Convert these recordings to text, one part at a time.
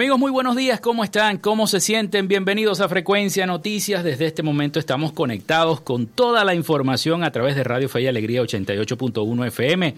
Amigos, muy buenos días, ¿cómo están? ¿Cómo se sienten? Bienvenidos a Frecuencia Noticias. Desde este momento estamos conectados con toda la información a través de Radio Fe y Alegría 88.1 FM.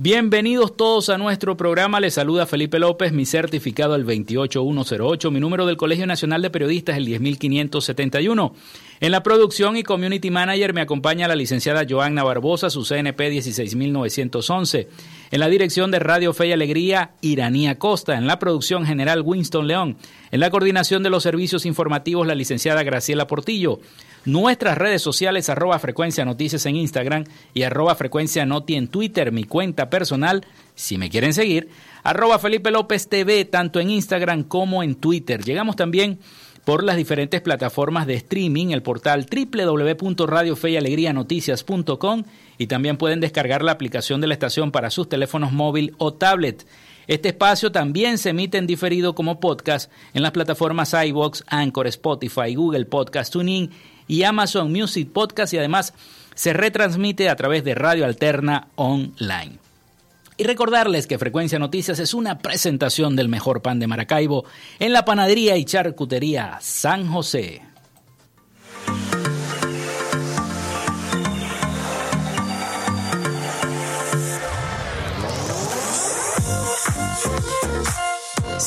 Bienvenidos todos a nuestro programa. Les saluda Felipe López, mi certificado el 28108, mi número del Colegio Nacional de Periodistas el 10571. En la producción y community manager me acompaña la licenciada Joanna Barbosa, su CNP 16911. En la dirección de Radio Fe y Alegría, Iranía Costa. En la producción general, Winston León. En la coordinación de los servicios informativos, la licenciada Graciela Portillo. Nuestras redes sociales, arroba frecuencia noticias en Instagram y arroba frecuencia noti en Twitter, mi cuenta personal, si me quieren seguir, arroba Felipe López TV, tanto en Instagram como en Twitter. Llegamos también por las diferentes plataformas de streaming, el portal www.radiofeyalegrianoticias.com y también pueden descargar la aplicación de la estación para sus teléfonos móvil o tablet. Este espacio también se emite en diferido como podcast en las plataformas iBox, Anchor, Spotify, Google Podcast, TuneIn y Amazon Music Podcast y además se retransmite a través de Radio Alterna Online. Y recordarles que Frecuencia Noticias es una presentación del mejor pan de Maracaibo en la panadería y charcutería San José.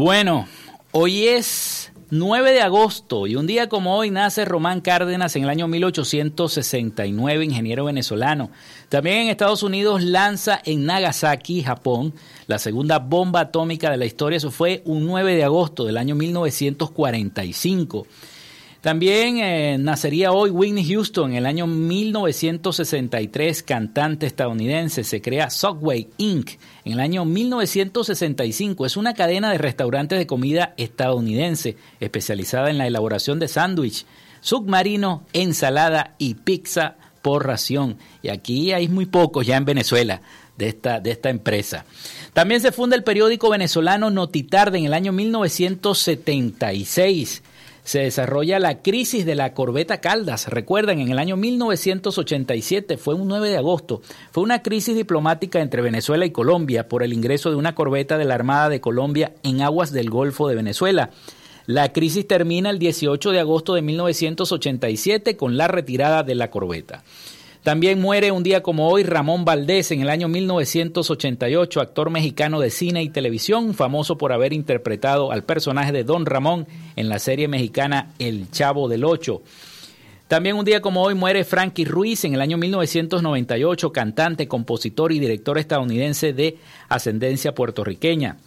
Bueno, hoy es 9 de agosto y un día como hoy nace Román Cárdenas en el año 1869, ingeniero venezolano. También en Estados Unidos lanza en Nagasaki, Japón, la segunda bomba atómica de la historia. Eso fue un 9 de agosto del año 1945. También eh, nacería hoy Whitney Houston en el año 1963, cantante estadounidense. Se crea Subway Inc. en el año 1965. Es una cadena de restaurantes de comida estadounidense especializada en la elaboración de sándwich, submarino, ensalada y pizza por ración. Y aquí hay muy pocos ya en Venezuela de esta, de esta empresa. También se funda el periódico venezolano Notitarde en el año 1976 se desarrolla la crisis de la corbeta Caldas. Recuerden, en el año 1987, fue un 9 de agosto, fue una crisis diplomática entre Venezuela y Colombia por el ingreso de una corbeta de la Armada de Colombia en aguas del Golfo de Venezuela. La crisis termina el 18 de agosto de 1987 con la retirada de la corbeta. También muere un día como hoy Ramón Valdés en el año 1988, actor mexicano de cine y televisión, famoso por haber interpretado al personaje de Don Ramón en la serie mexicana El Chavo del Ocho. También un día como hoy muere Frankie Ruiz en el año 1998, cantante, compositor y director estadounidense de ascendencia puertorriqueña.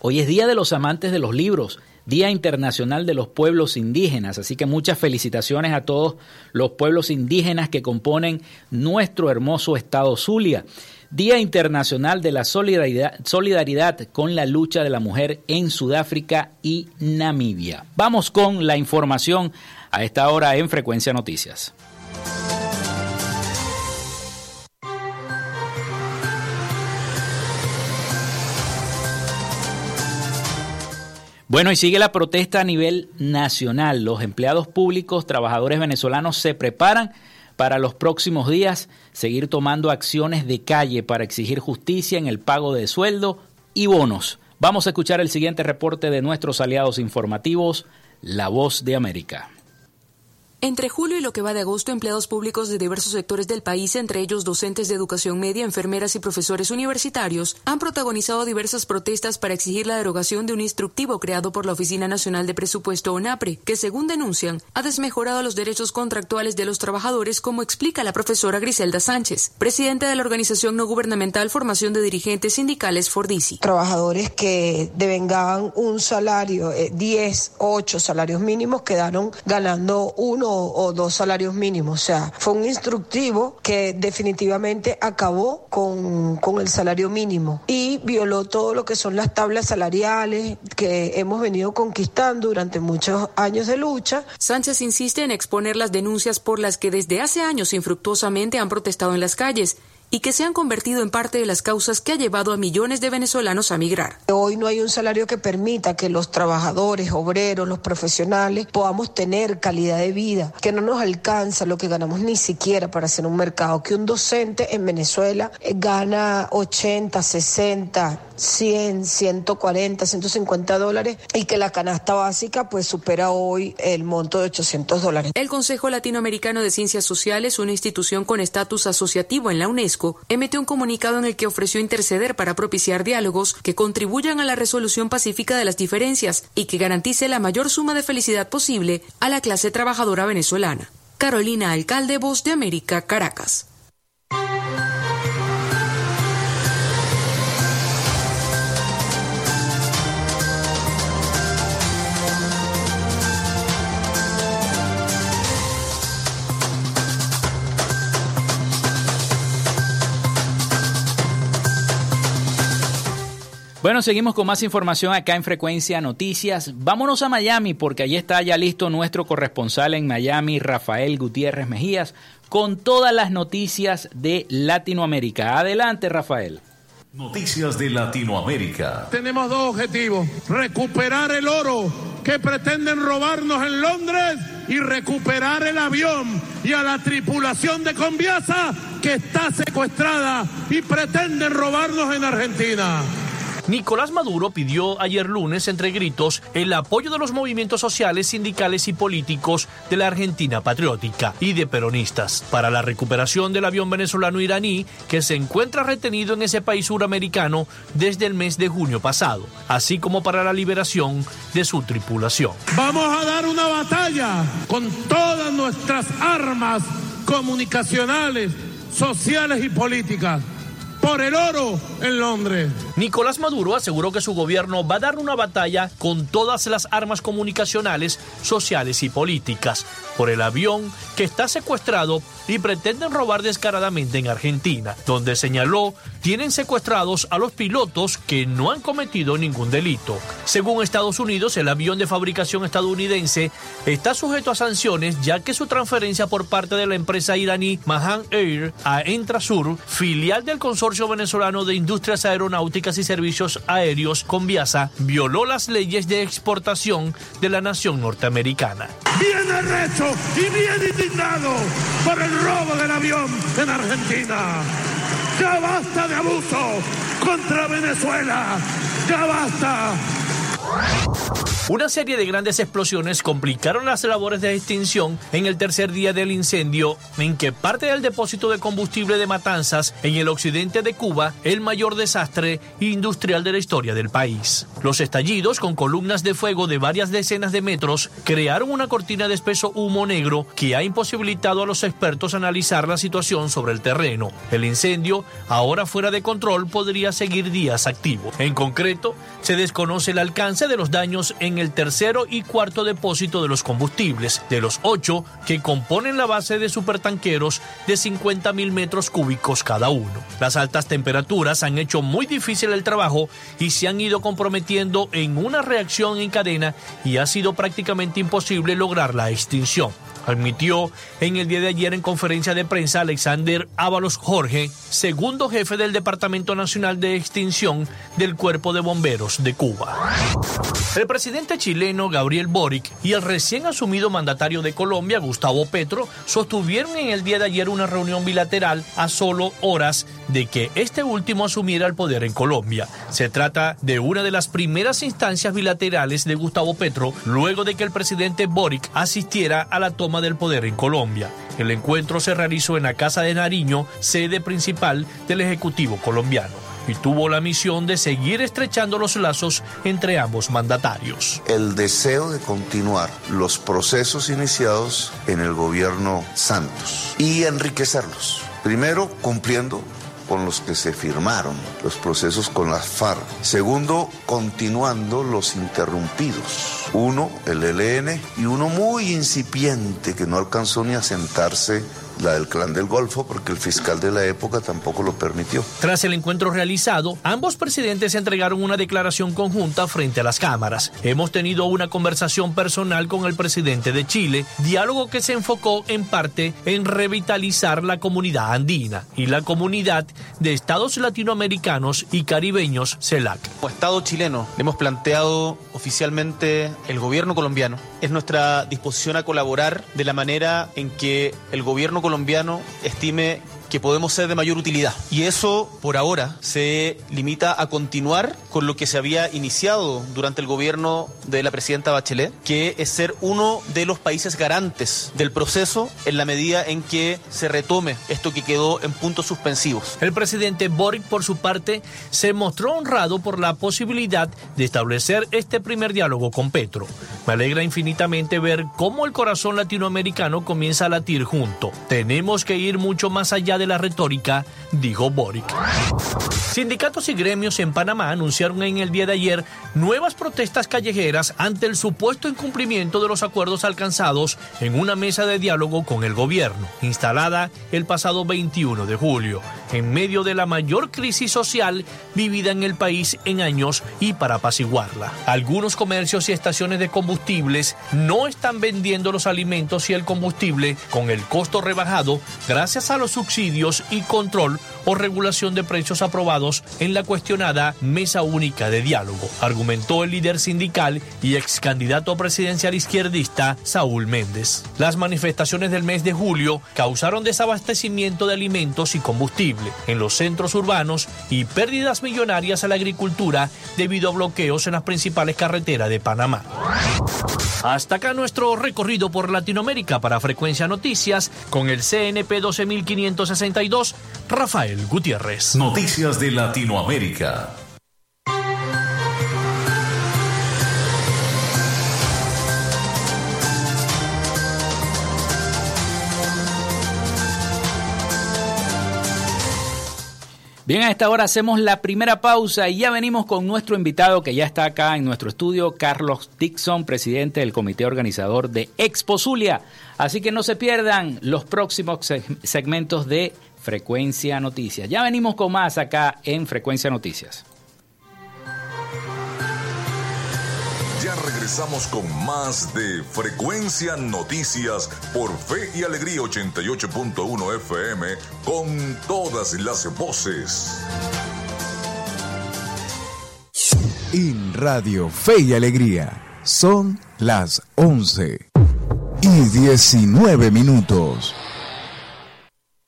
Hoy es Día de los Amantes de los Libros Día Internacional de los Pueblos Indígenas. Así que muchas felicitaciones a todos los pueblos indígenas que componen nuestro hermoso estado Zulia. Día Internacional de la Solidaridad, con la lucha de la mujer en Sudáfrica y Namibia. Vamos con la información a esta hora en Frecuencia Noticias. Bueno, y sigue la protesta a nivel nacional. Los empleados públicos, trabajadores venezolanos se preparan para los próximos días seguir tomando acciones de calle para exigir justicia en el pago de sueldo y bonos. Vamos a escuchar el siguiente reporte de nuestros aliados informativos, La Voz de América. Entre julio y lo que va de agosto, empleados públicos de diversos sectores del país, entre ellos docentes de educación media, enfermeras y profesores universitarios, han protagonizado diversas protestas para exigir la derogación de un instructivo creado por la Oficina Nacional de Presupuesto ONAPRE, que según denuncian, ha desmejorado los derechos contractuales de los trabajadores, como explica la profesora Griselda Sánchez, presidenta de la organización no gubernamental Formación de Dirigentes Sindicales Fordisi. Trabajadores que devengaban un salario, 10, eh, 8 salarios mínimos, quedaron ganando uno o, dos salarios mínimos. O sea, fue un instructivo que definitivamente acabó con, con el salario mínimo y violó todo lo que son las tablas salariales que hemos venido conquistando durante muchos años de lucha. Sánchez insiste en exponer las denuncias por las que desde hace años infructuosamente han protestado en las calles y que se han convertido en parte de las causas que ha llevado a millones de venezolanos a migrar. Hoy no hay un salario que permita que los trabajadores, obreros, los profesionales podamos tener calidad de vida, que no nos alcanza lo que ganamos ni siquiera para hacer un mercado, que un docente en Venezuela gana 80, 60, 100, 140, 150 dólares y que la canasta básica pues supera hoy el monto de 800 dólares. El Consejo Latinoamericano de Ciencias Sociales, una institución con estatus asociativo en la UNESCO, emitió un comunicado en el que ofreció interceder para propiciar diálogos que contribuyan a la resolución pacífica de las diferencias y que garantice la mayor suma de felicidad posible a la clase trabajadora venezolana. Carolina Alcalde, Voz de América, Caracas. Bueno, seguimos con más información acá en Frecuencia Noticias. Vámonos a Miami porque allí está ya listo nuestro corresponsal en Miami, Rafael Gutiérrez Mejías, con todas las noticias de Latinoamérica. Adelante, Rafael. Noticias de Latinoamérica. Tenemos dos objetivos. Recuperar el oro que pretenden robarnos en Londres y recuperar el avión y a la tripulación de Conviasa que está secuestrada y pretenden robarnos en Argentina. Nicolás Maduro pidió ayer lunes entre gritos el apoyo de los movimientos sociales, sindicales y políticos de la Argentina patriótica y de peronistas para la recuperación del avión venezolano iraní que se encuentra retenido en ese país suramericano desde el mes de junio pasado, así como para la liberación de su tripulación. Vamos a dar una batalla con todas nuestras armas comunicacionales, sociales y políticas por el oro en Londres. Nicolás Maduro aseguró que su gobierno va a dar una batalla con todas las armas comunicacionales, sociales y políticas por el avión que está secuestrado y pretenden robar descaradamente en Argentina, donde señaló tienen secuestrados a los pilotos que no han cometido ningún delito. Según Estados Unidos, el avión de fabricación estadounidense está sujeto a sanciones ya que su transferencia por parte de la empresa iraní Mahan Air a Entrasur, filial del consorcio venezolano de industrias aeronáuticas y servicios aéreos Conviasa, violó las leyes de exportación de la nación norteamericana. Bien arrecho y bien indignado por el robo del avión en Argentina. Ya basta de abuso contra Venezuela. Ya basta. Una serie de grandes explosiones complicaron las labores de extinción en el tercer día del incendio, en que parte del depósito de combustible de Matanzas, en el occidente de Cuba, el mayor desastre industrial de la historia del país. Los estallidos, con columnas de fuego de varias decenas de metros, crearon una cortina de espeso humo negro que ha imposibilitado a los expertos analizar la situación sobre el terreno. El incendio, ahora fuera de control, podría seguir días activo. En concreto, se desconoce el alcance de los daños en el tercero y cuarto depósito de los combustibles, de los ocho que componen la base de supertanqueros de 50 mil metros cúbicos cada uno. Las altas temperaturas han hecho muy difícil el trabajo y se han ido comprometiendo en una reacción en cadena y ha sido prácticamente imposible lograr la extinción admitió en el día de ayer en conferencia de prensa Alexander Ábalos Jorge, segundo jefe del Departamento Nacional de Extinción del Cuerpo de Bomberos de Cuba. El presidente chileno Gabriel Boric y el recién asumido mandatario de Colombia, Gustavo Petro, sostuvieron en el día de ayer una reunión bilateral a solo horas de que este último asumiera el poder en Colombia. Se trata de una de las primeras instancias bilaterales de Gustavo Petro luego de que el presidente Boric asistiera a la toma del poder en Colombia. El encuentro se realizó en la Casa de Nariño, sede principal del Ejecutivo colombiano y tuvo la misión de seguir estrechando los lazos entre ambos mandatarios. El deseo de continuar los procesos iniciados en el gobierno Santos y enriquecerlos. Primero, cumpliendo con los que se firmaron los procesos con las FARC. Segundo, continuando los interrumpidos. Uno, el ELN, y uno muy incipiente que no alcanzó ni a sentarse la del Clan del Golfo, porque el fiscal de la época tampoco lo permitió. Tras el encuentro realizado, ambos presidentes entregaron una declaración conjunta frente a las cámaras. Hemos tenido una conversación personal con el presidente de Chile, diálogo que se enfocó en parte en revitalizar la comunidad andina y la comunidad de estados latinoamericanos y caribeños CELAC. Como Estado chileno, le hemos planteado oficialmente el gobierno colombiano. Es nuestra disposición a colaborar de la manera en que el gobierno colombiano estime podemos ser de mayor utilidad. Y eso, por ahora, se limita a continuar con lo que se había iniciado durante el gobierno de la presidenta Bachelet, que es ser uno de los países garantes del proceso en la medida en que se retome esto que quedó en puntos suspensivos. El presidente Boric, por su parte, se mostró honrado por la posibilidad de establecer este primer diálogo con Petro. Me alegra infinitamente ver cómo el corazón latinoamericano comienza a latir junto. Tenemos que ir mucho más allá de la retórica, dijo Boric. Sindicatos y gremios en Panamá anunciaron en el día de ayer nuevas protestas callejeras ante el supuesto incumplimiento de los acuerdos alcanzados en una mesa de diálogo con el gobierno, instalada el pasado 21 de julio, en medio de la mayor crisis social vivida en el país en años y para apaciguarla. Algunos comercios y estaciones de combustibles no están vendiendo los alimentos y el combustible con el costo rebajado gracias a los subsidios y control o regulación de precios aprobados en la cuestionada Mesa Única de Diálogo, argumentó el líder sindical y ex candidato presidencial izquierdista Saúl Méndez. Las manifestaciones del mes de julio causaron desabastecimiento de alimentos y combustible en los centros urbanos y pérdidas millonarias a la agricultura debido a bloqueos en las principales carreteras de Panamá. Hasta acá nuestro recorrido por Latinoamérica para Frecuencia Noticias con el CNP 12562, Rafael Gutiérrez. Noticias de Latinoamérica. Bien, a esta hora hacemos la primera pausa y ya venimos con nuestro invitado que ya está acá en nuestro estudio, Carlos Dixon, presidente del comité organizador de Expo Zulia. Así que no se pierdan los próximos segmentos de Frecuencia Noticias. Ya venimos con más acá en Frecuencia Noticias. Ya regresamos con más de Frecuencia Noticias por Fe y Alegría 88.1 FM con todas las voces. En Radio Fe y Alegría son las 11 y 19 minutos.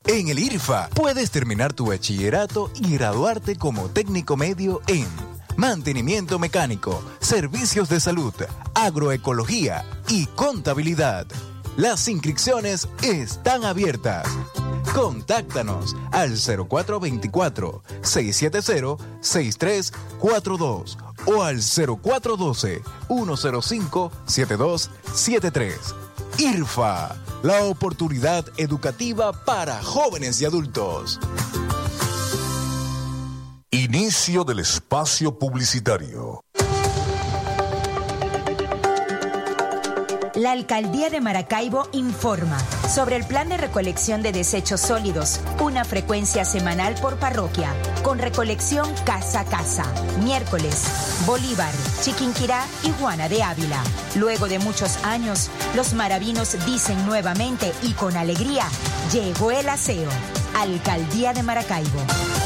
En el IRFA puedes terminar tu bachillerato y graduarte como técnico medio en mantenimiento mecánico, servicios de salud, agroecología y contabilidad. Las inscripciones están abiertas. Contáctanos al 0424-670-6342 o al 0412-105-7273. IRFA, la oportunidad educativa para jóvenes y adultos. Inicio del espacio publicitario. La Alcaldía de Maracaibo informa sobre el plan de recolección de desechos sólidos, una frecuencia semanal por parroquia, con recolección casa a casa, miércoles, Bolívar, Chiquinquirá y Juana de Ávila. Luego de muchos años, los maravinos dicen nuevamente y con alegría, llegó el aseo. Alcaldía de Maracaibo.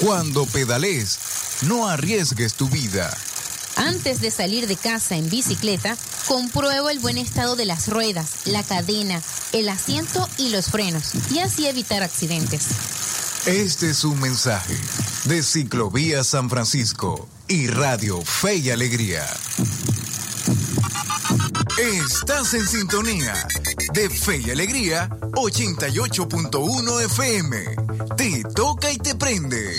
Cuando pedales, no arriesgues tu vida. Antes de salir de casa en bicicleta, comprueba el buen estado de las ruedas, la cadena, el asiento y los frenos, y así evitar accidentes. Este es un mensaje de Ciclovía San Francisco y Radio Fe y Alegría. Estás en sintonía de Fe y Alegría 88.1 FM. Te toca y te prende.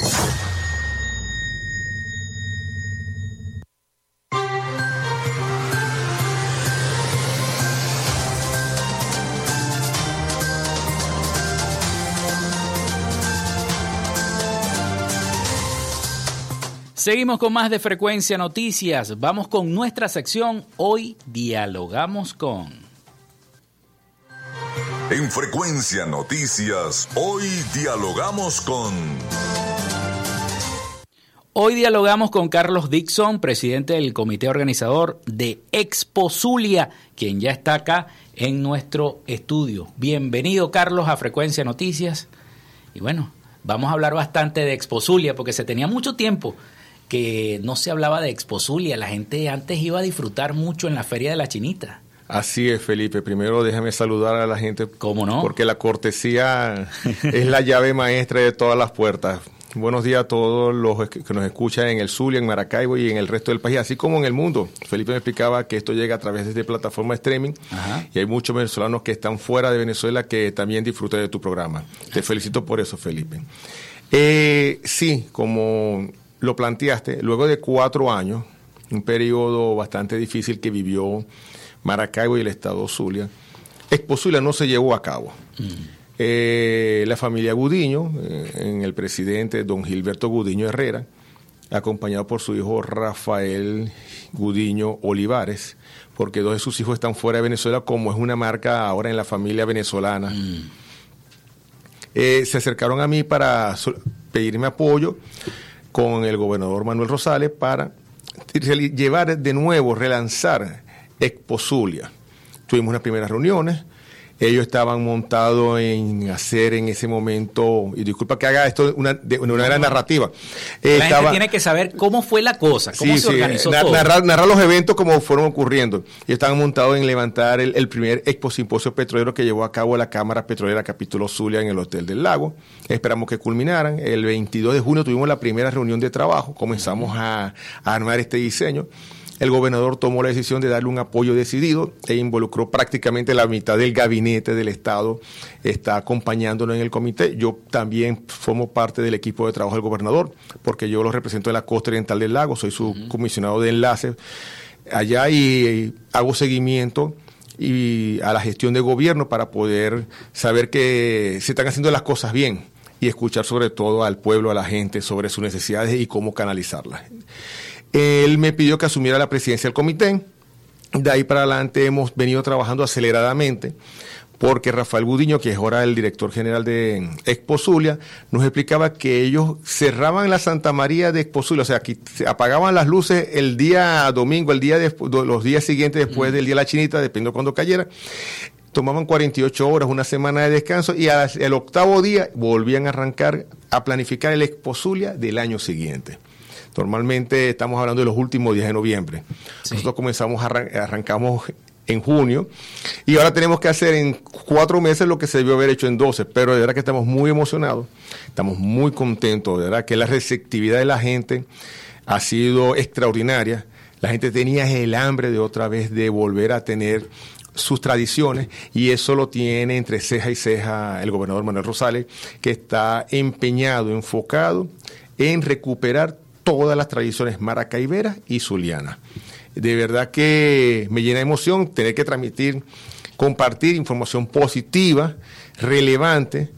Seguimos con más de Frecuencia Noticias. Vamos con nuestra sección. Hoy dialogamos con. En Frecuencia Noticias, hoy dialogamos con... Hoy dialogamos con Carlos Dixon, presidente del comité organizador de Expo Zulia, quien ya está acá en nuestro estudio. Bienvenido, Carlos, a Frecuencia Noticias. Y bueno, vamos a hablar bastante de Expo Zulia, porque se tenía mucho tiempo que no se hablaba de Expo Zulia. La gente antes iba a disfrutar mucho en la Feria de la Chinita. Así es, Felipe. Primero déjame saludar a la gente. ¿Cómo no? Porque la cortesía es la llave maestra de todas las puertas. Buenos días a todos los que nos escuchan en el Zulia, en Maracaibo y en el resto del país, así como en el mundo. Felipe me explicaba que esto llega a través de esta plataforma de streaming y hay muchos venezolanos que están fuera de Venezuela que también disfrutan de tu programa. Te felicito por eso, Felipe. Eh, sí, como lo planteaste, luego de cuatro años, un periodo bastante difícil que vivió Maracaibo y el estado Zulia, Expo Zulia no se llevó a cabo. Mm. Eh, la familia Gudiño, eh, en el presidente don Gilberto Gudiño Herrera, acompañado por su hijo Rafael Gudiño Olivares, porque dos de sus hijos están fuera de Venezuela, como es una marca ahora en la familia venezolana. Mm. Eh, se acercaron a mí para pedirme apoyo con el gobernador Manuel Rosales para llevar de nuevo, relanzar Expo Zulia. Tuvimos unas primeras reuniones, ellos estaban montados en hacer en ese momento, y disculpa que haga esto una, de una manera narrativa. Eh, la gente tiene que saber cómo fue la cosa, cómo se organizó todo. Narrar, los eventos como fueron ocurriendo. Ellos estaban montados en levantar el, primer expo simposio petrolero que llevó a cabo la Cámara Petrolera Capítulo Zulia en el Hotel del Lago. Esperamos que culminaran. El 22 de junio tuvimos la primera reunión de trabajo, comenzamos a, a armar este diseño el gobernador tomó la decisión de darle un apoyo decidido e involucró prácticamente la mitad del gabinete del Estado, está acompañándonos en el comité. Yo también formo parte del equipo de trabajo del gobernador, porque yo lo represento en la costa oriental del lago, soy su comisionado de enlace allá y, hago seguimiento y a la gestión de gobierno para poder saber que se están haciendo las cosas bien y escuchar sobre todo al pueblo, a la gente sobre sus necesidades y cómo canalizarlas. Él me pidió que asumiera la presidencia del comité. De ahí para adelante hemos venido trabajando aceleradamente porque Rafael Gudiño, que es ahora el director general de Expo Zulia, nos explicaba que ellos cerraban la Santa María de Expo Zulia, o sea, que apagaban las luces el día domingo, el día los días siguientes después del día de la chinita, dependiendo de cuando cayera, tomaban 48 horas, una semana de descanso y al el octavo día volvían a arrancar a planificar el Expo Zulia del año siguiente. Normalmente estamos hablando de los últimos días de noviembre. Nosotros comenzamos, arrancamos en junio y ahora tenemos que hacer en cuatro meses lo que se debió haber hecho en 12, pero de verdad que estamos muy emocionados, estamos muy contentos, de verdad que la receptividad de la gente ha sido extraordinaria. La gente tenía el hambre de otra vez de volver a tener sus tradiciones y eso lo tiene entre ceja y ceja el gobernador Manuel Rosales, que está empeñado, enfocado en recuperar todas las tradiciones maracaiberas y zulianas. De verdad que me llena de emoción tener que transmitir, compartir información positiva, relevante.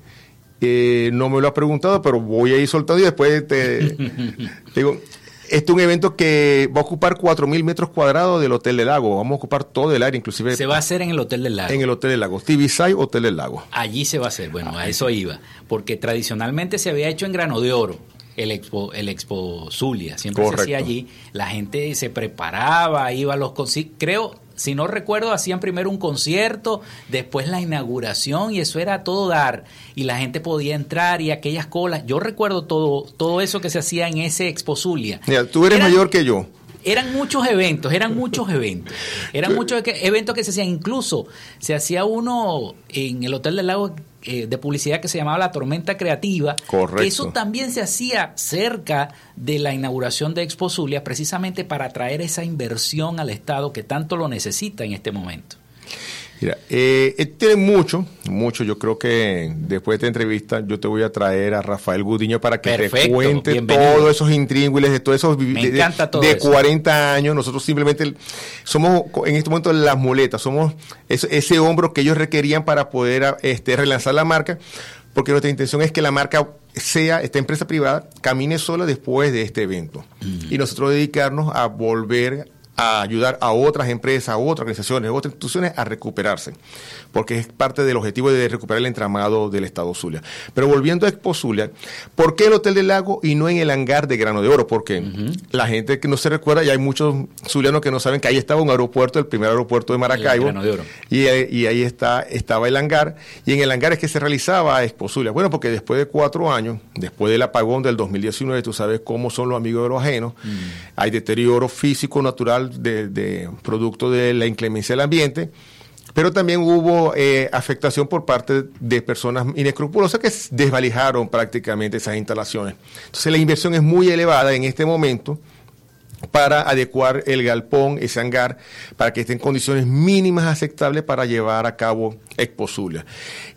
Eh, no me lo has preguntado, pero voy a ir soltando y después te, digo, este es un evento que va a ocupar 4.000 metros cuadrados del Hotel del Lago. Vamos a ocupar todo el área, inclusive... Se va a hacer en el Hotel del Lago. En el Hotel del Lago. Tibisay, Hotel del Lago. Allí se va a hacer. Bueno, a eso iba. Porque tradicionalmente se había hecho en Grano de Oro el Expo, el Expo Zulia, siempre se hacía allí, la gente se preparaba, iba a los creo, si no recuerdo, hacían primero un concierto, después la inauguración y eso era todo dar y la gente podía entrar y aquellas colas, yo recuerdo todo todo eso que se hacía en ese Expo Zulia. Mira, tú eres mayor que yo. Eran muchos eventos, eran muchos eventos. Eran muchos eventos que se hacían. Incluso se hacía uno en el Hotel del Lago eh, de publicidad que se llamaba La Tormenta Creativa. Correcto. eso también se hacía cerca de la inauguración de Expo Zulia, precisamente para atraer esa inversión al Estado que tanto lo necesita en este momento. Mira, eh, tiene mucho, mucho. Yo creo que después de esta entrevista yo te voy a traer a Rafael Gudiño para que te cuente todos esos intríngulis de todos esos Me encanta todo de, 40 años. Nosotros simplemente somos en este momento las muletas, somos ese, hombro que ellos requerían para poder este, relanzar la marca, porque nuestra intención es que la marca sea, esta empresa privada, camine sola después de este evento. Y nosotros dedicarnos a volver a ayudar a otras empresas, a otras organizaciones, a otras instituciones a recuperarse, porque es parte del objetivo de recuperar el entramado del Estado Zulia. Pero volviendo a Expo Zulia, ¿por qué el Hotel del Lago y no en el hangar de Grano de Oro? Porque la gente que no se recuerda, y hay muchos zulianos que no saben que ahí estaba un aeropuerto, el primer aeropuerto de Maracaibo, Y, y, ahí está, estaba el hangar, y en el hangar es que se realizaba Expo Zulia. Bueno, porque después de cuatro años, después del apagón del 2019, tú sabes cómo son los amigos de los ajenos, mm. hay deterioro físico, natural, de, producto de la inclemencia del ambiente, pero también hubo eh, afectación por parte de personas inescrupulosas que desvalijaron prácticamente esas instalaciones. Entonces la inversión es muy elevada en este momento para adecuar el galpón, ese hangar, para que esté en condiciones mínimas aceptables para llevar a cabo Expo Zulia.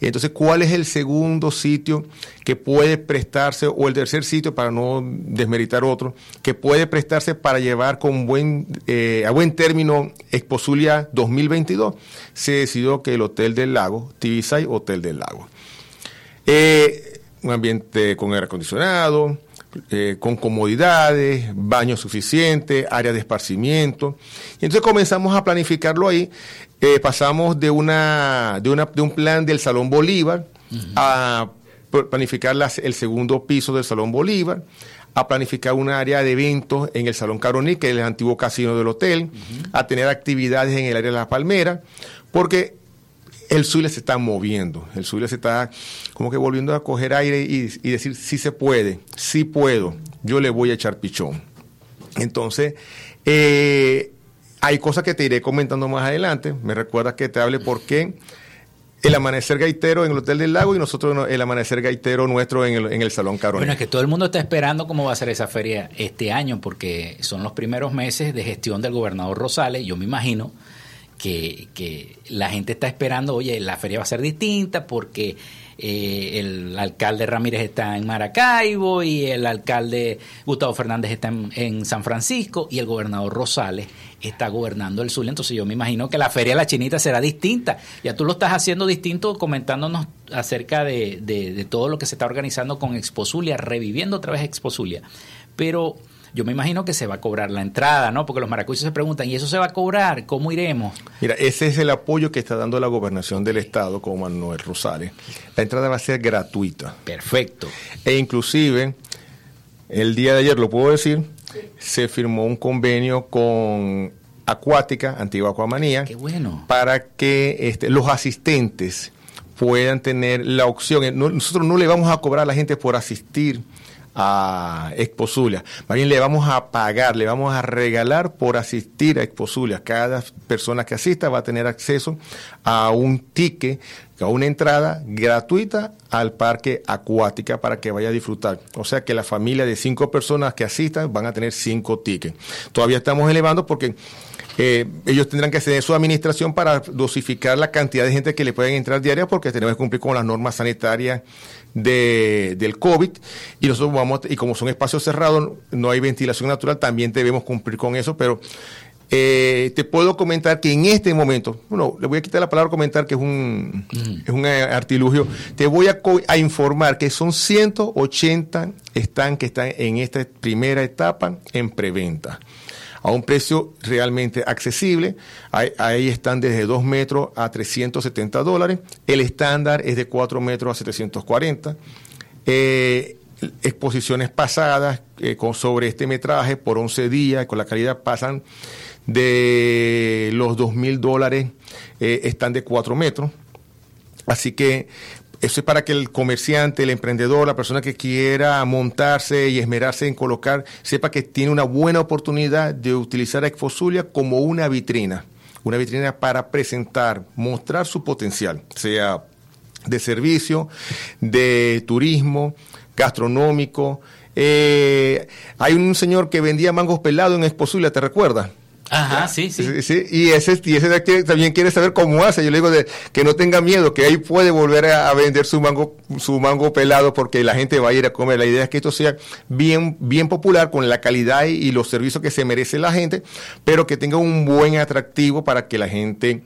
Entonces, ¿cuál es el segundo sitio que puede prestarse, o el tercer sitio, para no desmeritar otro, que puede prestarse para llevar con buen, eh, a buen término Expo Zulia 2022? Se decidió que el Hotel del Lago, Tibisay Hotel del Lago. Eh, un ambiente con aire acondicionado, eh, con comodidades, baños suficientes, área de esparcimiento. Y entonces comenzamos a planificarlo ahí. Eh, pasamos de, una, de, una, de un plan del Salón Bolívar a planificar el segundo piso del Salón Bolívar, a planificar un área de eventos en el Salón Caroní, que es el antiguo casino del hotel, a tener actividades en el área de la Palmera, porque el Zulia se está moviendo, el Zulia se está como que volviendo a coger aire y, decir, sí se puede, sí puedo, yo le voy a echar pichón. Entonces, eh, hay cosas que te iré comentando más adelante, me recuerdas que te hable por qué el amanecer gaitero en el Hotel del Lago y nosotros el amanecer gaitero nuestro en el, en el Salón Carolina. Bueno, es que todo el mundo está esperando cómo va a ser esa feria este año, porque son los primeros meses de gestión del gobernador Rosales, yo me imagino que, que la gente está esperando, oye, la feria va a ser distinta porque eh, el alcalde Ramírez está en Maracaibo y el alcalde Gustavo Fernández está en, San Francisco y el gobernador Rosales está gobernando el sur. Entonces yo me imagino que la feria de la chinita será distinta. Ya tú lo estás haciendo distinto comentándonos acerca de, de, de todo lo que se está organizando con Exposulia, reviviendo otra vez Exposulia. Pero yo me imagino que se va a cobrar la entrada, ¿no? Porque los maracuchos se preguntan, ¿y eso se va a cobrar? ¿Cómo iremos? Mira, ese es el apoyo que está dando la gobernación del Estado con Manuel Rosales. La entrada va a ser gratuita. Perfecto. E inclusive, el día de ayer, lo puedo decir, se firmó un convenio con Acuática, Antigua Acuamanía, Qué bueno. para que este, los asistentes puedan tener la opción. Nosotros no le vamos a cobrar a la gente por asistir a Exposulia. Más bien le vamos a pagar, le vamos a regalar por asistir a Exposulia. Cada persona que asista va a tener acceso a un ticket, a una entrada gratuita al parque acuática para que vaya a disfrutar. O sea que la familia de cinco personas que asistan van a tener cinco tickets. Todavía estamos elevando porque eh, ellos tendrán que hacer su administración para dosificar la cantidad de gente que le pueden entrar diaria porque tenemos que cumplir con las normas sanitarias de, del COVID y nosotros vamos, y como son espacios cerrados, no hay ventilación natural, también debemos cumplir con eso, pero eh, te puedo comentar que en este momento, bueno, le voy a quitar la palabra comentar, que es un, es un eh, artilugio, te voy a, a, informar que son 180 están que están en esta primera etapa en preventa a un precio realmente accesible. Ahí, están desde 2 metros a 370 dólares. El estándar es de 4 metros a 740. Eh, exposiciones pasadas eh, con, sobre este metraje por 11 días, con la calidad pasan de los 2 mil dólares, eh, están de 4 metros. Así que eso es para que el comerciante, el emprendedor, la persona que quiera montarse y esmerarse en colocar, sepa que tiene una buena oportunidad de utilizar a Exposulia como una vitrina, una vitrina para presentar, mostrar su potencial, sea de servicio, de turismo, gastronómico. Eh, hay un señor que vendía mangos pelados en Exposulia, ¿te recuerdas? Ajá, sí, sí, Y ese, y ese también quiere saber cómo hace. Yo le digo de, que no tenga miedo, que ahí puede volver a, vender su mango, su mango pelado porque la gente va a ir a comer. La idea es que esto sea bien, bien popular con la calidad y, los servicios que se merece la gente, pero que tenga un buen atractivo para que la gente,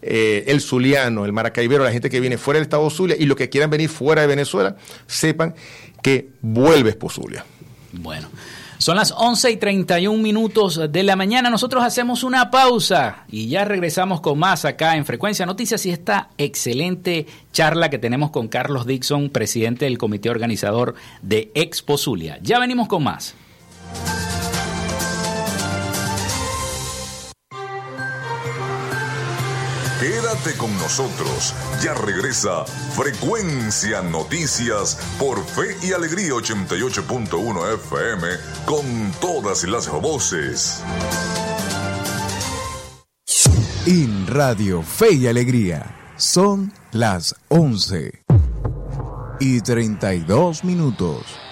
eh, el zuliano, el maracaibero, la gente que viene fuera del estado Zulia y los que quieran venir fuera de Venezuela, sepan que vuelve Zulia. Bueno. Son las 11 y 31 minutos de la mañana. Nosotros hacemos una pausa y ya regresamos con más acá en Frecuencia Noticias y esta excelente charla que tenemos con Carlos Dixon, presidente del comité organizador de Expo Zulia. Ya venimos con más. Quédate con nosotros. Ya regresa Frecuencia Noticias por Fe y Alegría 88.1 FM con todas las voces. En Radio Fe y Alegría son las 11 y 32 minutos.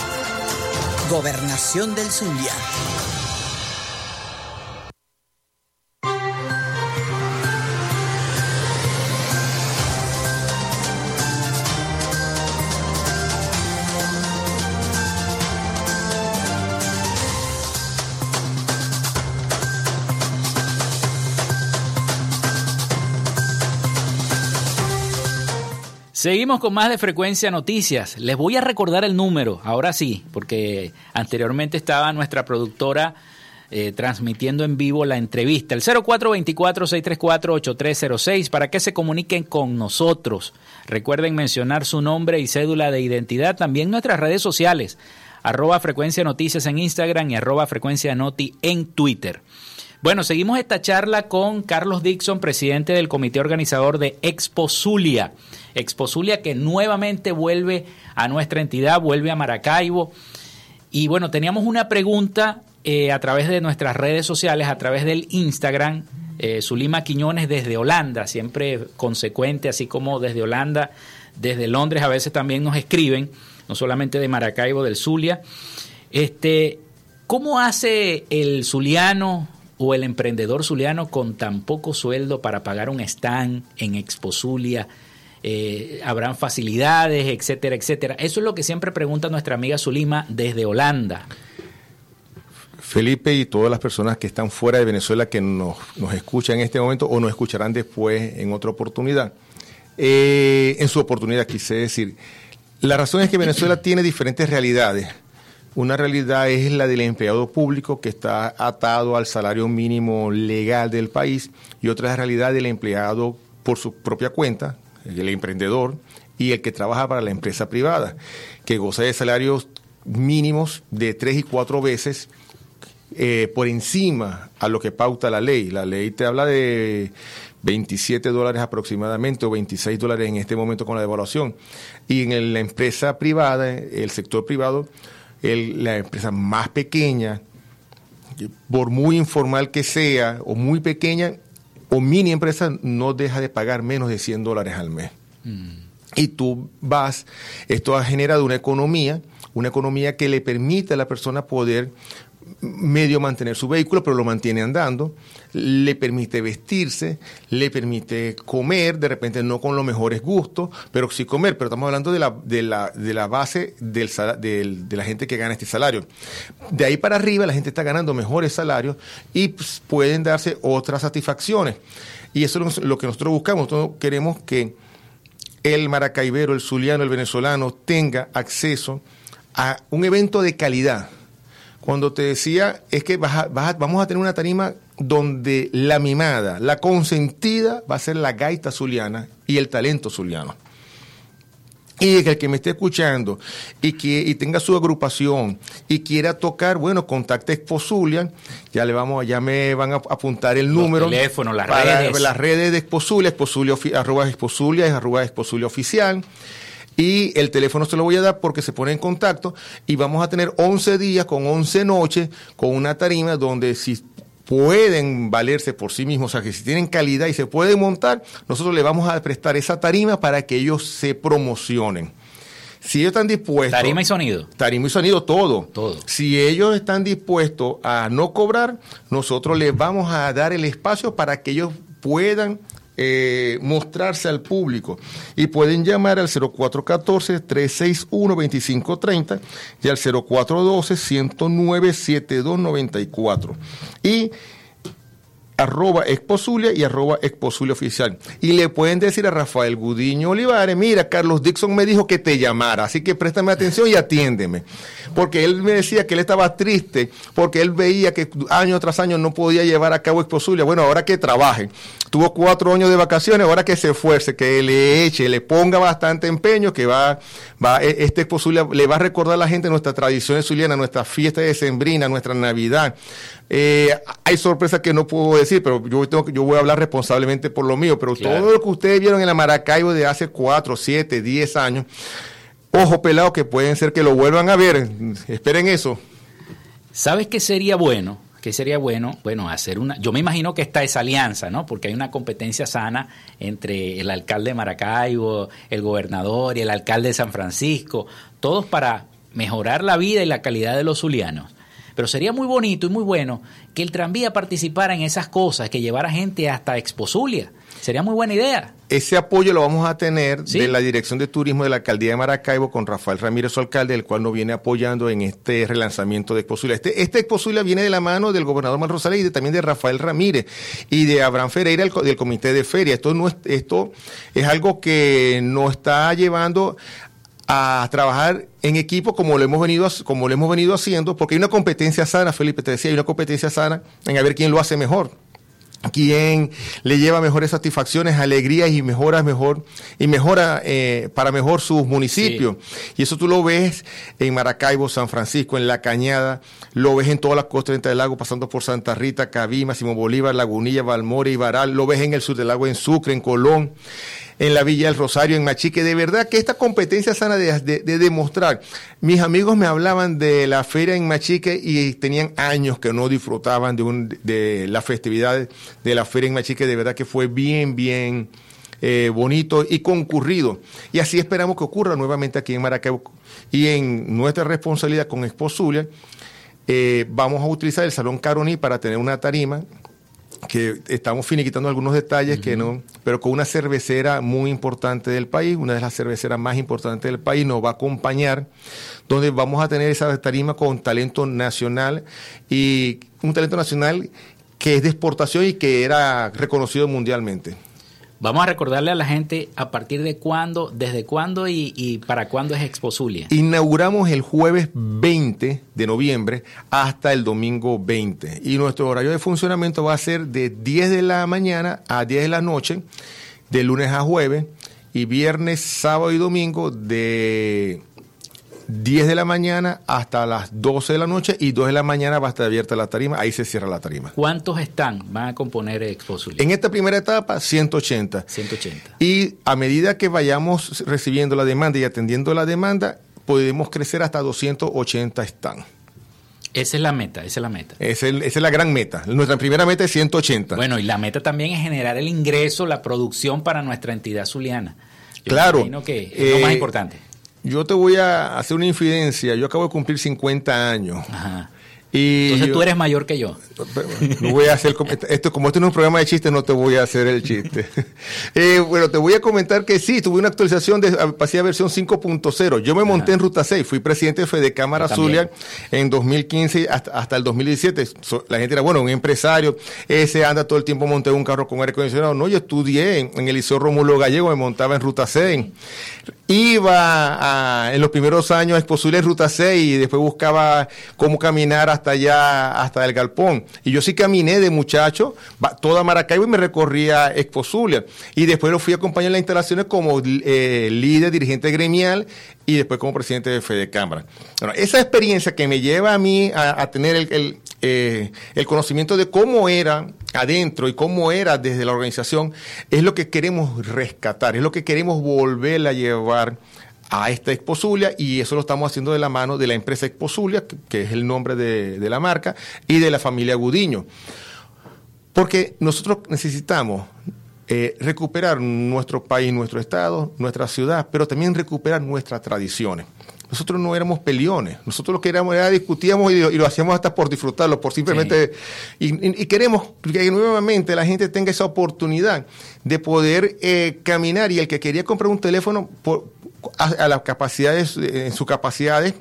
Gobernación del Zulia. Seguimos con más de Frecuencia Noticias. Les voy a recordar el número, ahora sí, porque anteriormente estaba nuestra productora eh, transmitiendo en vivo la entrevista. El 0424-634-8306 para que se comuniquen con nosotros. Recuerden mencionar su nombre y cédula de identidad. También nuestras redes sociales, arroba Frecuencia Noticias en Instagram y arroba Frecuencia Noti en Twitter. Bueno, seguimos esta charla con Carlos Dixon, presidente del comité organizador de Expo Zulia. Expo Zulia que nuevamente vuelve a nuestra entidad, vuelve a Maracaibo. Y bueno, teníamos una pregunta eh, a través de nuestras redes sociales, a través del Instagram, eh, Zulima Quiñones desde Holanda, siempre consecuente, así como desde Holanda, desde Londres a veces también nos escriben, no solamente de Maracaibo, del Zulia. Este, ¿Cómo hace el zuliano o el emprendedor zuliano con tan poco sueldo para pagar un stand en Expo Zulia? Eh, habrán facilidades, etcétera, etcétera. Eso es lo que siempre pregunta nuestra amiga Zulima desde Holanda. Felipe y todas las personas que están fuera de Venezuela que nos, escuchan en este momento o nos escucharán después en otra oportunidad. Eh, en su oportunidad quise decir, la razón es que Venezuela tiene diferentes realidades. Una realidad es la del empleado público que está atado al salario mínimo legal del país y otra es la realidad del empleado por su propia cuenta, el emprendedor y el que trabaja para la empresa privada, que goza de salarios mínimos de tres y cuatro veces eh, por encima a lo que pauta la ley. La ley te habla de 27 dólares aproximadamente o 26 dólares en este momento con la devaluación. Y en la empresa privada, el sector privado, la empresa más pequeña, por muy informal que sea, o muy pequeña, o mini empresa, no deja de pagar menos de 100 dólares al mes. Mm. Y tú vas, esto ha generado una economía, una economía que le permite a la persona poder medio mantener su vehículo, pero lo mantiene andando, le permite vestirse, le permite comer, de repente no con los mejores gustos, pero sí comer, pero estamos hablando de la, de la, de la base del, de la gente que gana este salario. De ahí para arriba la gente está ganando mejores salarios y pues, pueden darse otras satisfacciones. Y eso es lo que nosotros buscamos, nosotros queremos que el maracaibero, el zuliano, el venezolano tenga acceso a un evento de calidad cuando te decía es que vamos a tener una tarima donde la mimada, la consentida va a ser la gaita zuliana y el talento zuliano. y el que me esté escuchando y que y tenga su agrupación y quiera tocar, bueno, contacte Exposulia, ya le vamos, ya me van a apuntar el número. Los teléfonos, las para redes. Las redes de Exposulia, Exposulia, ofi- arroba Exposulia, es arroba Exposulia oficial. Y el teléfono se lo voy a dar porque se pone en contacto y vamos a tener 11 días con 11 noches con una tarima donde si pueden valerse por sí mismos, o sea, que si tienen calidad y se pueden montar, nosotros le vamos a prestar esa tarima para que ellos se promocionen. Si ellos están dispuestos... Tarima y sonido. Tarima y sonido, todo. Todo. Si ellos están dispuestos a no cobrar, nosotros les vamos a dar el espacio para que ellos puedan eh, mostrarse al público. Y pueden llamar al 0414-361-2530 y al 0412-109-7294. Y arroba exposulia y arroba exposulia oficial. Y le pueden decir a Rafael Gudiño Olivares, mira, Carlos Dixon me dijo que te llamara, así que préstame atención y atiéndeme. Porque él me decía que él estaba triste, porque él veía que año tras año no podía llevar a cabo exposulia. Bueno, ahora que trabaje, tuvo cuatro años de vacaciones, ahora que se esfuerce, que le eche, le ponga bastante empeño, que va, va, e- este exposulia le va a recordar a la gente nuestras tradiciones zulianas, nuestra fiesta de Sembrina, nuestra Navidad. Eh, hay sorpresas que no puedo decir, pero yo, tengo, que- yo voy a hablar responsablemente por lo mío. Pero Claro. todo lo que ustedes vieron en la Maracaibo de hace 4, 7, 10 años, ojo pelado que pueden ser que lo vuelvan a ver. Esperen eso. ¿Sabes qué sería bueno? ¿Qué sería bueno? Bueno, hacer una... Yo me imagino que está esa alianza, ¿no? Porque hay una competencia sana entre el alcalde de Maracaibo, el gobernador y el alcalde de San Francisco, todos para mejorar la vida y la calidad de los zulianos. Pero sería muy bonito y muy bueno que el tranvía participara en esas cosas, que llevara gente hasta Exposulia. Sería muy buena idea. Ese apoyo lo vamos a tener Sí. de la Dirección de Turismo de la Alcaldía de Maracaibo con Rafael Ramírez, su alcalde, el cual nos viene apoyando en este relanzamiento de Exposulia. Este, este Exposulia viene de la mano del gobernador Manuel Rosales y de- también de Rafael Ramírez y de Abraham Ferreira el del Comité de Feria. Esto, no es, esto es algo que nos está llevando a trabajar en equipo como lo hemos venido como lo hemos venido haciendo porque hay una competencia sana Felipe te decía hay una competencia sana en a ver quién lo hace mejor quién le lleva mejores satisfacciones, alegrías y mejoras mejor y mejora eh, para mejor sus municipios. Y eso tú lo ves en Maracaibo, San Francisco, en La Cañada, lo ves en todas las costas del lago, pasando por Santa Rita, Cabima, Simón Bolívar, Lagunilla, Balmore y Baral, lo ves en el sur del lago, en Sucre, en Colón en la Villa del Rosario, en Machique. De verdad que esta competencia sana de, de- de demostrar. Mis amigos me hablaban de la feria en Machique y tenían años que no disfrutaban de, un, de las festividades de la feria en Machique. De verdad que fue bien, bien eh, bonito y concurrido. Y así esperamos que ocurra nuevamente aquí en Maracaibo. Y en nuestra responsabilidad con Expo Zulia, eh, vamos a utilizar el Salón Caroní para tener una tarima que estamos finiquitando algunos detalles que no, pero con una cervecera muy importante del país, una de las cerveceras más importantes del país, nos va a acompañar, donde vamos a tener esa tarima con talento nacional y un talento nacional que es de exportación y que era reconocido mundialmente. Vamos a recordarle a la gente a partir de cuándo, desde cuándo y, para cuándo es Expo Zulia. Inauguramos el jueves 20 de noviembre hasta el domingo 20 y nuestro horario de funcionamiento va a ser de 10 de la mañana a 10 de la noche, de lunes a jueves y viernes, sábado y domingo de 10 de la mañana hasta las 12 de la noche y 2 de la mañana va a estar abierta la tarima, ahí se cierra la tarima. ¿Cuántos están? Van a componer Expo Zulia. En esta primera etapa, 180. 180. Y a medida que vayamos recibiendo la demanda y atendiendo la demanda, podemos crecer hasta 280 están. Esa es la meta, esa es la meta. Esa es, esa es la gran meta. Nuestra primera meta es 180. Bueno, y la meta también es generar el ingreso, la producción para nuestra entidad zuliana. Yo Claro. imagino que es lo más Eh, importante. Yo te voy a hacer una infidencia. Yo acabo de cumplir 50 años. Ajá. Y Entonces yo- tú eres mayor que yo. No voy a hacer esto como esto no es un programa de chistes no te voy a hacer el chiste Eh, bueno te voy a comentar que sí tuve una actualización de pasé versión 5.0 yo me monté en ruta 6 fui presidente de Fede Cámara. Zulia en 2015 hasta, hasta el 2017 So- la gente era bueno un empresario ese anda todo el tiempo monté un carro con aire acondicionado no yo estudié en, en el Liceo Rómulo Gallego me montaba en ruta 6 iba en los primeros años a Exposulia en Ruta 6 y después buscaba cómo caminar hasta allá, hasta el galpón. Y yo sí caminé de muchacho toda Maracaibo y me recorría Exposulia. Y después lo fui a acompañar en las instalaciones como eh, líder, dirigente gremial y después como presidente de Fede Cámara. Bueno, esa experiencia que me lleva a mí a, tener el, eh, el conocimiento de cómo era adentro y cómo era desde la organización, es lo que queremos rescatar, es lo que queremos volver a llevar a esta Exposulia y eso lo estamos haciendo de la mano de la empresa Exposulia, que, es el nombre de, la marca, y de la familia Gudiño. Porque nosotros necesitamos eh, recuperar nuestro país, nuestro estado, nuestra ciudad, pero también recuperar nuestras tradiciones nosotros no éramos peleones, nosotros lo que éramos era discutíamos y, lo hacíamos hasta por disfrutarlo, por simplemente... Y, queremos que nuevamente la gente tenga esa oportunidad de poder eh, caminar y el que quería comprar un teléfono a, las capacidades, eh, en sus capacidades,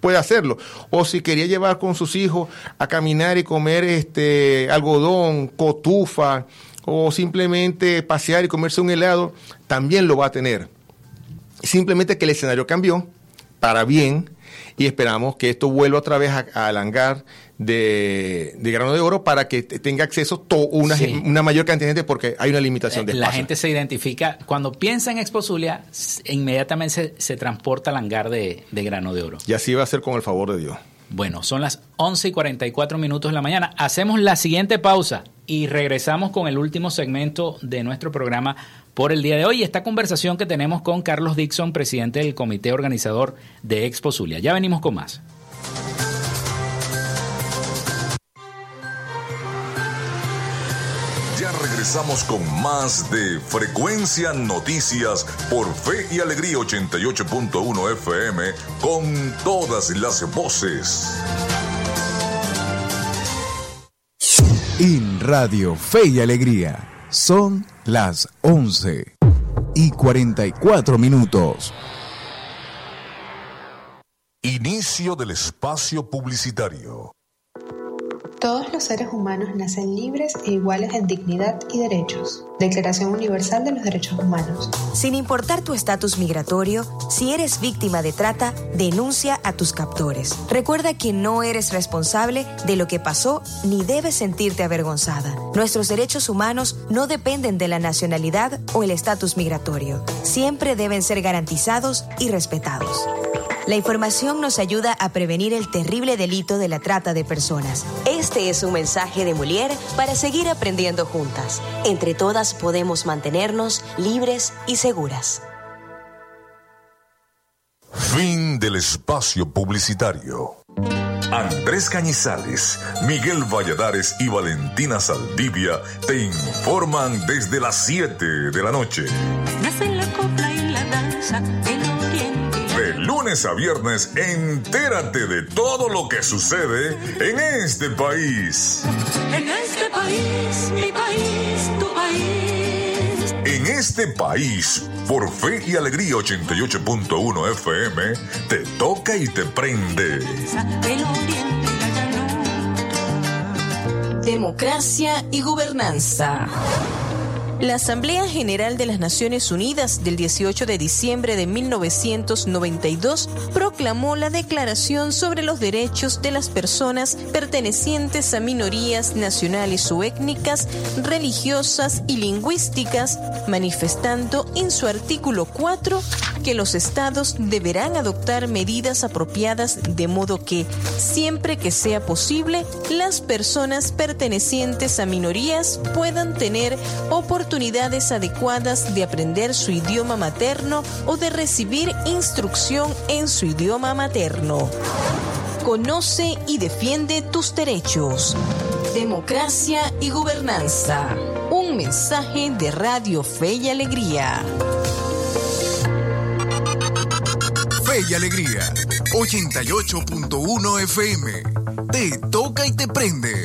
puede hacerlo. O si quería llevar con sus hijos a caminar y comer este algodón, cotufa, o simplemente pasear y comerse un helado, también lo va a tener. Simplemente que el escenario cambió, para bien y esperamos que esto vuelva otra vez al hangar de, grano de oro para que tenga acceso una, una mayor cantidad de gente porque hay una limitación de espacio. La gente se identifica, cuando piensa en Expo Zulia, inmediatamente se, transporta al hangar de, de grano de oro. Y así va a ser con el favor de Dios. Bueno, son las 11 y 44 minutos de la mañana. Hacemos la siguiente pausa y regresamos con el último segmento de nuestro programa por el día de hoy. Esta conversación que tenemos con Carlos Dixon, presidente del comité organizador de Expo Zulia. Ya venimos con más. Ya regresamos con más de Frecuencia Noticias por Fe y Alegría 88.1 FM con todas las voces. En Radio Fe y Alegría son las 11 y 44 minutos. Inicio del espacio publicitario. Todos los seres humanos nacen libres e iguales en dignidad y derechos. Declaración Universal de los Derechos Humanos. Sin importar tu estatus migratorio, si eres víctima de trata, denuncia a tus captores. Recuerda que no eres responsable de lo que pasó ni debes sentirte avergonzada. Nuestros derechos humanos no dependen de la nacionalidad o el estatus migratorio. Siempre deben ser garantizados y respetados. La información nos ayuda a prevenir el terrible delito de la trata de personas. Este es un mensaje de Molière para seguir aprendiendo juntas. Entre todas podemos mantenernos libres y seguras. Fin del espacio publicitario. Andrés Cañizales, Miguel Valladares y Valentina Saldivia te informan desde las 7 de la noche. la copla y la danza, lunes a viernes, entérate de todo lo que sucede en este país. En este país, mi país, tu país. En este país, por Fe y Alegría 88.1 FM, te toca y te prende. Democracia y gobernanza. La Asamblea General de las Naciones Unidas del 18 de diciembre de 1992 proclamó la Declaración sobre los Derechos de las Personas pertenecientes a minorías nacionales o étnicas, religiosas y lingüísticas, manifestando en su artículo 4 que los estados deberán adoptar medidas apropiadas de modo que, siempre que sea posible, las personas pertenecientes a minorías puedan tener oportunidades adecuadas de aprender su idioma materno o de recibir instrucción en su idioma materno. Conoce y defiende tus derechos. Democracia y gobernanza. Un mensaje de Radio Fe y Alegría. y Alegría, 88.1 FM. Te toca y te prende.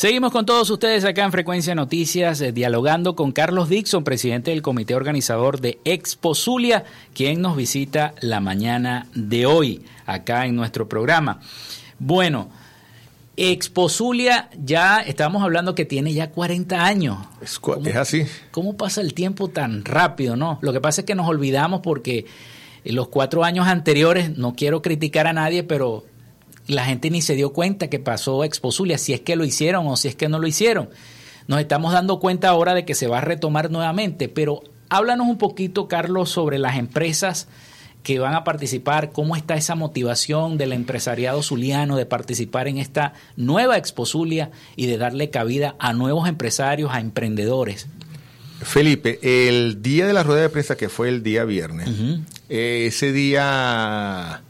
Seguimos con todos ustedes acá en Frecuencia Noticias, eh, dialogando con Carlos Dixon, presidente del comité organizador de Expo Zulia, quien nos visita la mañana de hoy acá en nuestro programa. Bueno, Expo Zulia ya estamos hablando que tiene ya 40 años. Es, es así. ¿Cómo pasa el tiempo tan rápido, no? Lo que pasa es que nos olvidamos porque en los cuatro años anteriores, no quiero criticar a nadie, pero la gente ni se dio cuenta que pasó Expo Zulia, si es que lo hicieron o si es que no lo hicieron. Nos estamos dando cuenta ahora de que se va a retomar nuevamente, pero háblanos un poquito, Carlos, sobre las empresas que van a participar, cómo está esa motivación del empresariado zuliano de participar en esta nueva Expo Zulia y de darle cabida a nuevos empresarios, a emprendedores. Felipe, el día de la rueda de prensa que fue el día viernes, eh, ese día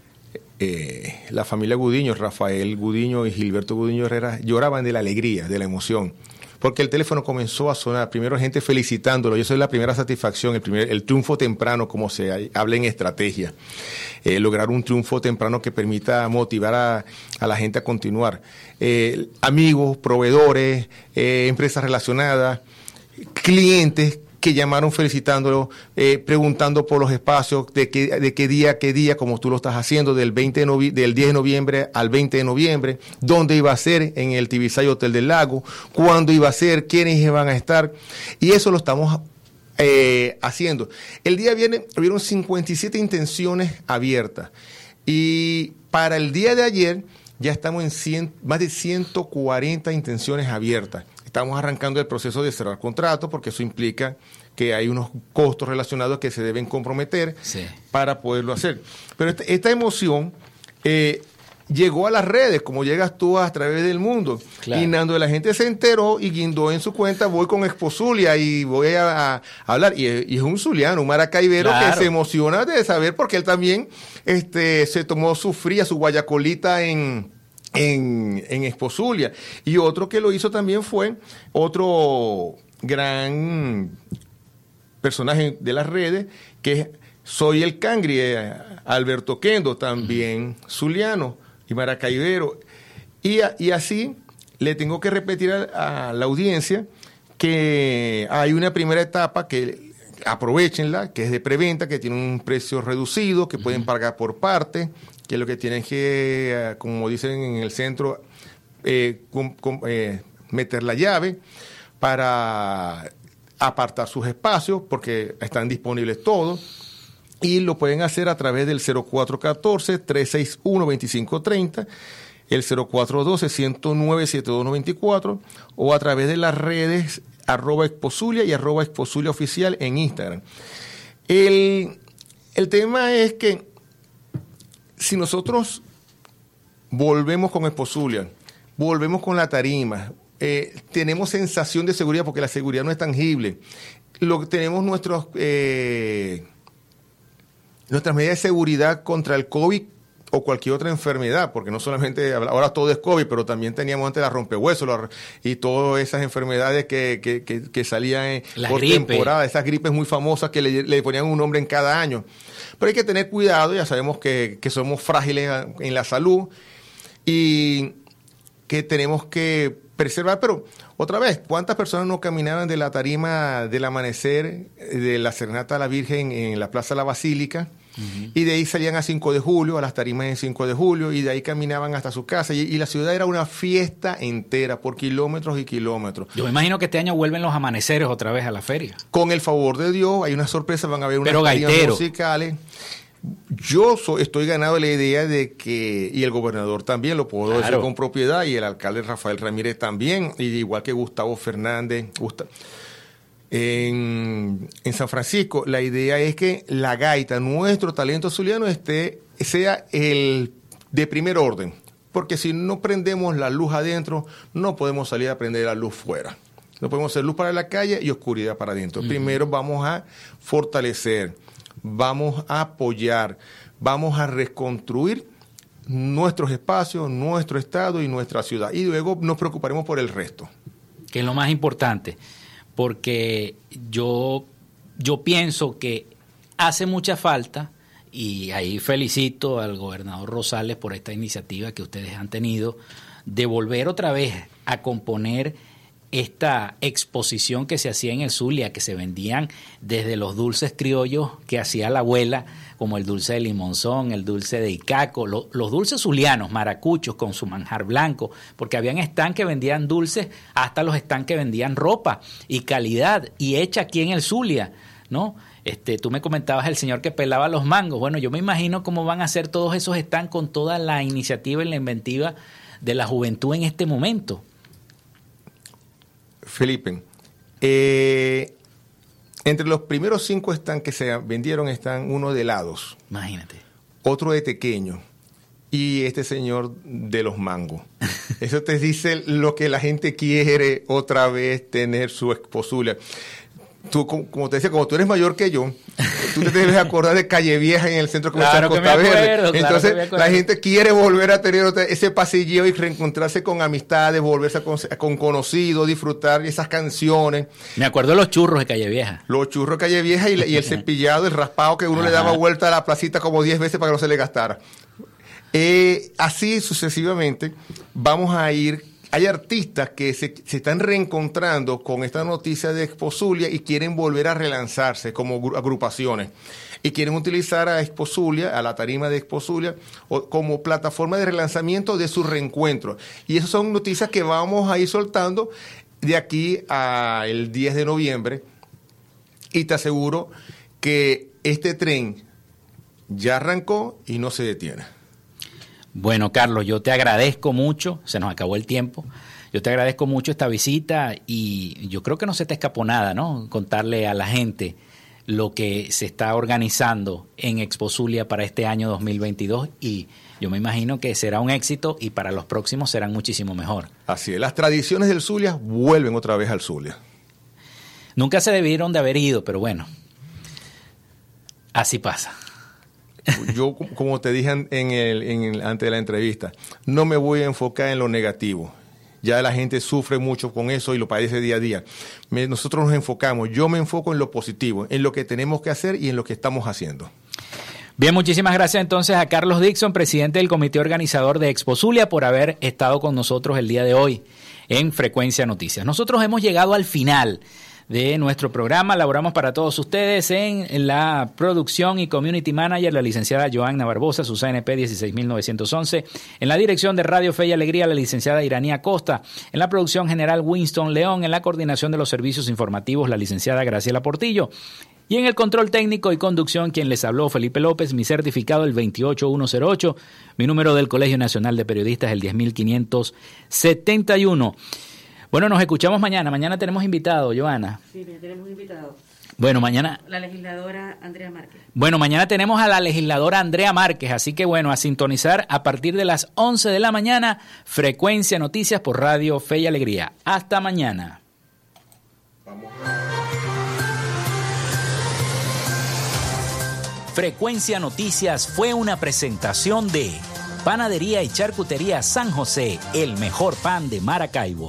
eh, la familia Gudiño, Rafael Gudiño y Gilberto Gudiño Herrera, lloraban de la alegría, de la emoción. Porque el teléfono comenzó a sonar, primero gente felicitándolo, y eso es la primera satisfacción, el, primer, el triunfo temprano, como se habla en estrategia. Eh, lograr un triunfo temprano que permita motivar a, la gente a continuar. Eh, amigos, proveedores, empresas relacionadas, clientes que llamaron felicitándolo, eh, preguntando por los espacios, de qué, de día, qué día, como tú lo estás haciendo, del, 20 del 10 de noviembre al 20 de noviembre, dónde iba a ser en el Tibisay Hotel del Lago, cuándo iba a ser, quiénes iban a estar, y eso lo estamos eh, haciendo. El día viernes hubieron 57 intenciones abiertas, y para el día de ayer ya estamos en más de 140 intenciones abiertas. Estamos arrancando el proceso de cerrar contrato porque eso implica que hay unos costos relacionados que se deben comprometer para poderlo hacer. Pero esta, esta emoción eh, llegó a las redes, como llegas tú a través del mundo. Y Nando la gente se enteró y guindó en su cuenta, voy con Exposulia y voy a, hablar. Y, es un zuliano, un maracaibero que se emociona de saber porque él también este, se tomó su fría, su guayacolita en en, en Esposulia. Y otro que lo hizo también fue otro gran personaje de las redes, que es Soy el Cangri, eh, Alberto Kendo, también zuliano y maracaibero. Y, y, así le tengo que repetir a, la audiencia que hay una primera etapa que aprovechenla, que es de preventa, que tiene un precio reducido, que pueden pagar por parte, que lo que tienen que, eh, como dicen en el centro, eh, eh, meter la llave para apartar sus espacios, porque están disponibles todos. Y lo pueden hacer a través del 0414-361-2530, el 0412-109-7294 o a través de las redes arroba exposulia y arroba exposulia oficial en Instagram. El, el tema es que si nosotros volvemos con Esposulia, volvemos con la tarima, eh, tenemos sensación de seguridad porque la seguridad no es tangible, lo, tenemos nuestros, eh, nuestras medidas de seguridad contra el COVID o cualquier otra enfermedad, porque no solamente ahora todo es COVID, pero también teníamos antes la rompehuesos y todas esas enfermedades que, que, que, salían por temporada, esas gripes muy famosas que le, le, ponían un nombre en cada año. Pero hay que tener cuidado, ya sabemos que, somos frágiles en la salud y que tenemos que preservar, pero otra vez, ¿cuántas personas no caminaban de la tarima del amanecer de la Serenata a la Virgen en la Plaza de la Basílica? Y de ahí salían a 5 de julio, a las tarimas en 5 de julio, y de ahí caminaban hasta su casa. Y, y, la ciudad era una fiesta entera, por kilómetros y kilómetros. Yo me imagino que este año vuelven los amaneceres otra vez a la feria. Con el favor de Dios, hay una sorpresa, van a haber unas tarimas musicales. Yo estoy ganado de la idea de que, y el gobernador también, lo puedo Claro. decir con propiedad, y el alcalde Rafael Ramírez también, y igual que Gustavo Fernández, Gusta- en, en San Francisco, la idea es que la gaita, nuestro talento zuliano, esté, sea el de primer orden. Porque si no prendemos la luz adentro, no podemos salir a prender la luz fuera. No podemos hacer luz para la calle y oscuridad para adentro. Primero vamos a fortalecer, vamos a apoyar, vamos a reconstruir nuestros espacios, nuestro estado y nuestra ciudad. Y luego nos preocuparemos por el resto. que es lo más importante, porque yo, yo pienso que hace mucha falta, y ahí felicito al gobernador Rosales por esta iniciativa que ustedes han tenido, de volver otra vez a componer esta exposición que se hacía en el Zulia, que se vendían desde los dulces criollos que hacía la abuela, como el dulce de limonzón, el dulce de icaco, lo- los dulces zulianos, maracuchos con su manjar blanco, porque habían stands que vendían dulces, hasta los stands que vendían ropa y calidad, y hecha aquí en el Zulia, ¿no? Este, tú me comentabas el señor que pelaba los mangos. Bueno, yo me imagino cómo van a ser todos esos stands con toda la iniciativa y la inventiva de la juventud en este momento. Felipe, eh, entre los primeros cinco están que se vendieron están uno de helados, Imagínate. otro de tequeño y este señor de los mangos. Eso te dice lo que la gente quiere otra vez tener su exposulia. Tú, como como te decía, como tú eres mayor que yo, tú te debes acordar de Calle Vieja en el centro comercial Claro que Costa Verde. claro Entonces, que me acuerdo. la gente quiere volver a tener ese pasilleo y reencontrarse con amistades, volverse a con, con conocidos, disfrutar esas canciones. Me acuerdo de los churros de Calle Vieja. Los churros de Calle Vieja y, el cepillado, el raspado que uno le daba vuelta a la placita como 10 veces para que no se le gastara. Eh, así sucesivamente vamos a ir. Hay artistas que se, están reencontrando con esta noticia de Exposulia y quieren volver a relanzarse como gru- agrupaciones. Y quieren utilizar a Exposulia, a la tarima de Exposulia, como plataforma de relanzamiento de su reencuentro. Y esas son noticias que vamos a ir soltando de aquí al 10 de noviembre. Y te aseguro que este tren ya arrancó y no se detiene. Bueno, Carlos, yo te agradezco mucho, se nos acabó el tiempo. Yo te agradezco mucho esta visita y yo creo que no se te escapó nada, ¿no? Contarle a la gente lo que se está organizando en Exposulia para este año 2022 y yo me imagino que será un éxito y para los próximos serán muchísimo mejor. Así es, las tradiciones del Zulia vuelven otra vez al Zulia. Nunca se debieron de haber ido, pero bueno, así pasa. Yo, como te dije en el, antes de la entrevista, no me voy a enfocar en lo negativo. Ya la gente sufre mucho con eso y lo padece día a día. Nosotros nos enfocamos, yo me enfoco en lo positivo, en lo que tenemos que hacer y en lo que estamos haciendo. Bien, muchísimas gracias entonces a Carlos Dixon, presidente del comité organizador de Expo Zulia, por haber estado con nosotros el día de hoy en Frecuencia Noticias. Nosotros hemos llegado al final de nuestro programa. Laboramos para todos ustedes en la producción y community manager, la licenciada Joanna Barbosa, su CNP 16911. En la dirección de Radio Fe y Alegría, la licenciada Iranía Costa. En la producción general, Winston León. En la coordinación de los servicios informativos, la licenciada Graciela Portillo. Y en el control técnico y conducción, quien les habló, Felipe López, mi certificado el 28108, mi número del Colegio Nacional de Periodistas el 10571. Bueno, nos escuchamos mañana. Mañana tenemos invitado, Joana. Sí, ya tenemos invitado. Bueno, mañana, La legisladora Andrea Márquez. bueno, mañana tenemos a la legisladora Andrea Márquez, así que bueno, a sintonizar a partir de las 11 de la mañana, Frecuencia Noticias por Radio Fe y Alegría. Hasta mañana. Frecuencia Noticias fue una presentación de Panadería y Charcutería San José, el mejor pan de Maracaibo.